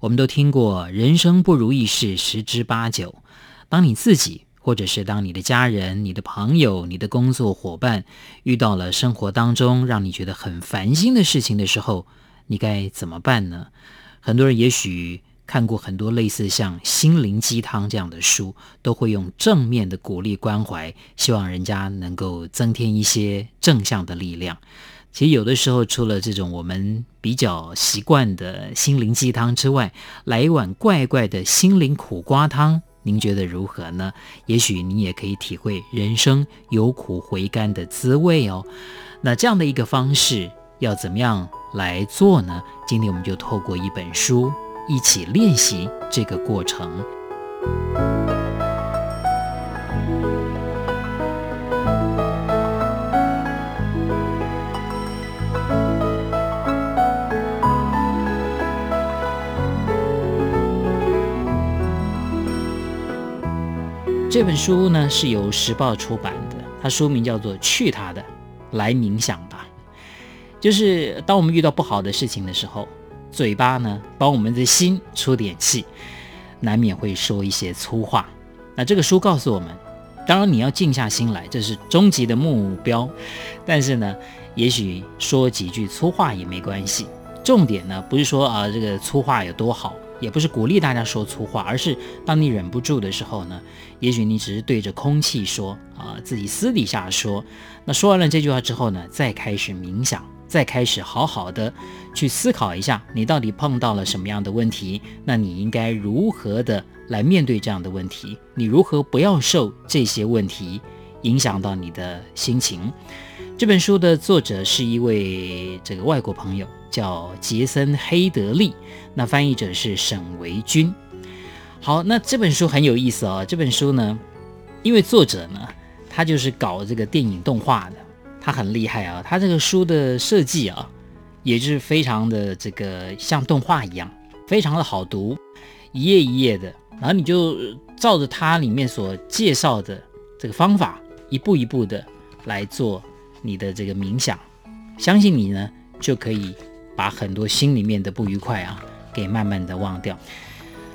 我们都听过“人生不如意事十之八九”。当你自己，或者是当你的家人、你的朋友、你的工作伙伴遇到了生活当中让你觉得很烦心的事情的时候，你该怎么办呢？很多人也许看过很多类似像心灵鸡汤这样的书，都会用正面的鼓励关怀，希望人家能够增添一些正向的力量。其实有的时候，除了这种我们比较习惯的心灵鸡汤之外，来一碗怪怪的心灵苦瓜汤，您觉得如何呢？也许你也可以体会人生有苦回甘的滋味哦。那这样的一个方式要怎么样来做呢？今天我们就透过一本书一起练习这个过程。这本书呢是由时报出版的，它书名叫做《去他的，来冥想吧》。就是当我们遇到不好的事情的时候，嘴巴呢帮我们的心出点气，难免会说一些粗话。那这个书告诉我们，当然你要静下心来，这是终极的目标。但是呢，也许说几句粗话也没关系。重点呢不是说啊这个粗话有多好。也不是鼓励大家说粗话，而是当你忍不住的时候呢，也许你只是对着空气说啊，自己私底下说。那说完了这句话之后呢，再开始冥想，再开始好好的去思考一下，你到底碰到了什么样的问题？那你应该如何的来面对这样的问题？你如何不要受这些问题影响到你的心情？这本书的作者是一位这个外国朋友。叫杰森·黑德利，那翻译者是沈维军。好，那这本书很有意思哦。这本书呢，因为作者呢，他就是搞这个电影动画的，他很厉害啊。他这个书的设计啊，也是非常的这个像动画一样，非常的好读，一页一页的。然后你就照着他里面所介绍的这个方法，一步一步的来做你的这个冥想，相信你呢就可以。把很多心里面的不愉快啊，给慢慢的忘掉。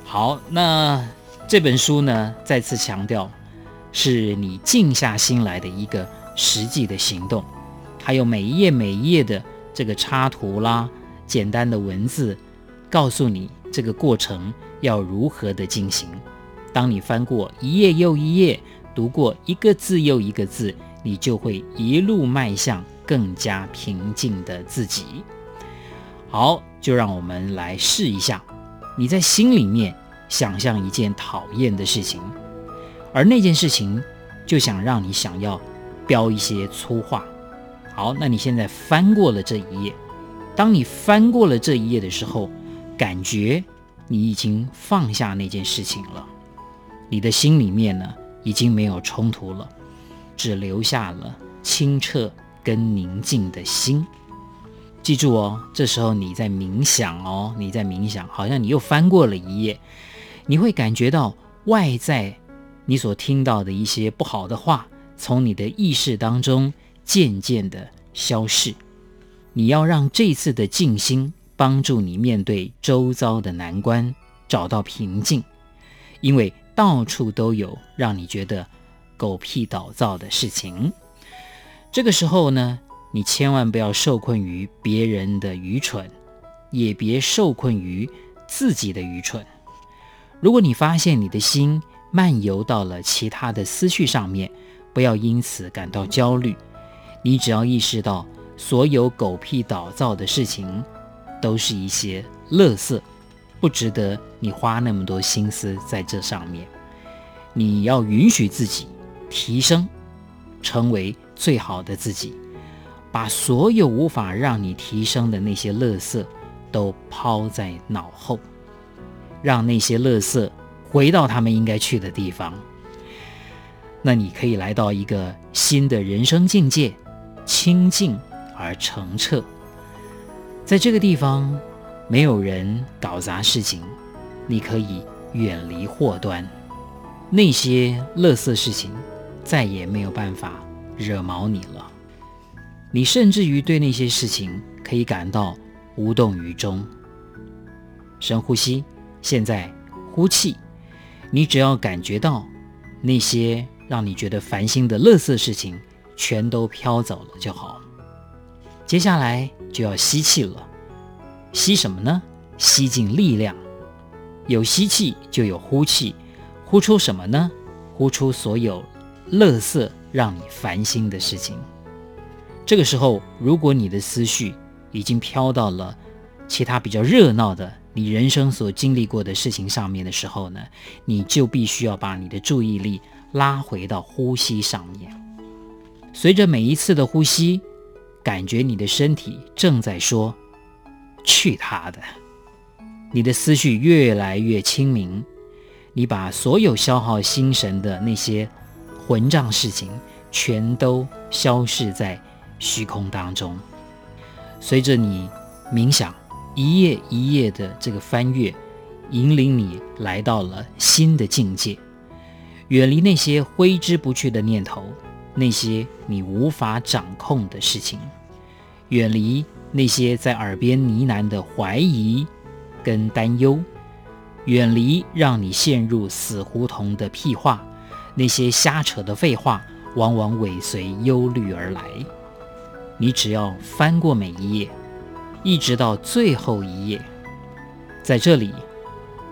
好，那这本书呢，再次强调，是你静下心来的一个实际的行动。还有每一页每一页的这个插图啦，简单的文字，告诉你这个过程要如何的进行。当你翻过一页又一页，读过一个字又一个字，你就会一路迈向更加平静的自己。好，就让我们来试一下。你在心里面想象一件讨厌的事情，而那件事情就想让你想要飙一些粗话。好，那你现在翻过了这一页。当你翻过了这一页的时候，感觉你已经放下那件事情了。你的心里面呢，已经没有冲突了，只留下了清澈跟宁静的心。记住哦，这时候你在冥想哦，你在冥想，好像你又翻过了一页，你会感觉到外在你所听到的一些不好的话，从你的意识当中渐渐的消逝。你要让这次的静心帮助你面对周遭的难关，找到平静，因为到处都有让你觉得狗屁倒灶的事情。这个时候呢，你千万不要受困于别人的愚蠢，也别受困于自己的愚蠢。如果你发现你的心漫游到了其他的思绪上面，不要因此感到焦虑。你只要意识到，所有狗屁倒灶的事情，都是一些垃圾，不值得你花那么多心思在这上面。你要允许自己提升，成为最好的自己。把所有无法让你提升的那些乐色都抛在脑后，让那些乐色回到他们应该去的地方。那你可以来到一个新的人生境界，清净而澄澈。在这个地方，没有人搞砸事情，你可以远离祸端，那些乐色事情再也没有办法惹毛你了。你甚至于对那些事情可以感到无动于衷。深呼吸，现在呼气。你只要感觉到那些让你觉得烦心的垃圾事情全都飘走了就好。接下来就要吸气了，吸什么呢？吸进力量。有吸气就有呼气，呼出什么呢？呼出所有垃圾让你烦心的事情。这个时候，如果你的思绪已经飘到了其他比较热闹的你人生所经历过的事情上面的时候呢，你就必须要把你的注意力拉回到呼吸上面。随着每一次的呼吸，感觉你的身体正在说：“去他的！”你的思绪越来越清明，你把所有消耗心神的那些混账事情全都消逝在虚空当中。随着你冥想，一页一页的这个翻阅，引领你来到了新的境界，远离那些挥之不去的念头，那些你无法掌控的事情，远离那些在耳边呢喃的怀疑。跟担忧，远离让你陷入死胡同的屁话，那些瞎扯的废话，往往尾随忧虑而来。你只要翻过每一页，一直到最后一页，在这里，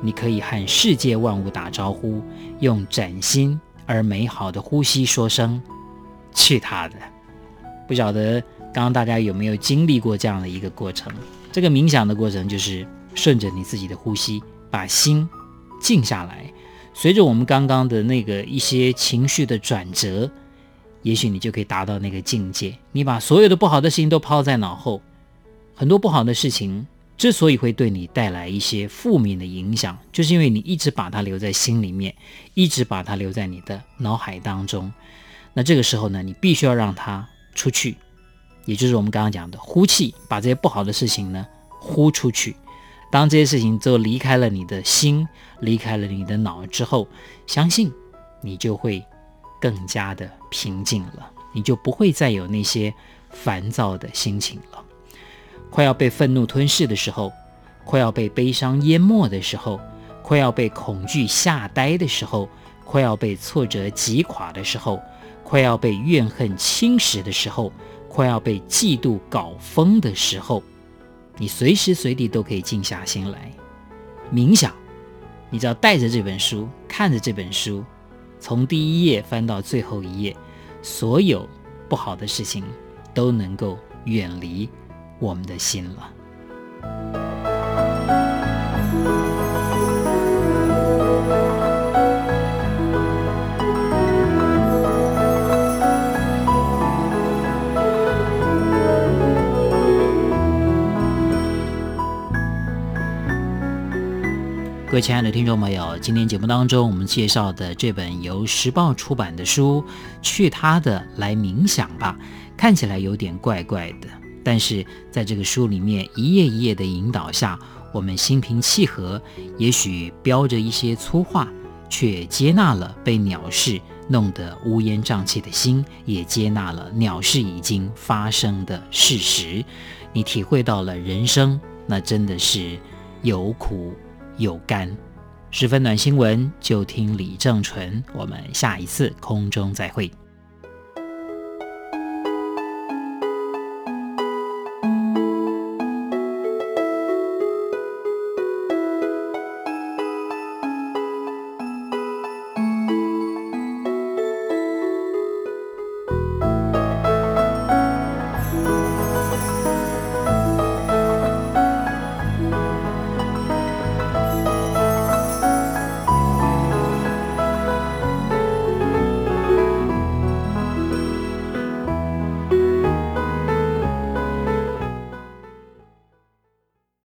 你可以和世界万物打招呼，用崭新而美好的呼吸说声“去他的”。不晓得刚刚大家有没有经历过这样的一个过程？这个冥想的过程就是。顺着你自己的呼吸，把心静下来。随着我们刚刚的那个一些情绪的转折，也许你就可以达到那个境界。你把所有的不好的事情都抛在脑后，很多不好的事情之所以会对你带来一些负面的影响，就是因为你一直把它留在心里面，一直把它留在你的脑海当中。那这个时候呢，你必须要让它出去，也就是我们刚刚讲的呼气，把这些不好的事情呢呼出去。当这些事情都离开了你的心，离开了你的脑之后，相信你就会更加的平静了，你就不会再有那些烦躁的心情了。快要被愤怒吞噬的时候，快要被悲伤淹没的时候，快要被恐惧吓呆的时候，快要被挫折击垮的时候，快要被怨恨侵蚀的时候，快要被嫉妒搞疯的时候。你随时随地都可以静下心来冥想，你只要带着这本书，看着这本书，从第一页翻到最后一页，所有不好的事情都能够远离我们的心了。各位亲爱的听众朋友，今天节目当中我们介绍的这本由时报出版的书《去他的来冥想吧》，看起来有点怪怪的，但是在这个书里面一页一页的引导下，我们心平气和，也许标着一些粗话，却接纳了被鸟事弄得乌烟瘴气的心，也接纳了鸟事已经发生的事实。你体会到了人生，那真的是有苦。有干，十分暖新闻，就听李正淳。我们下一次空中再会。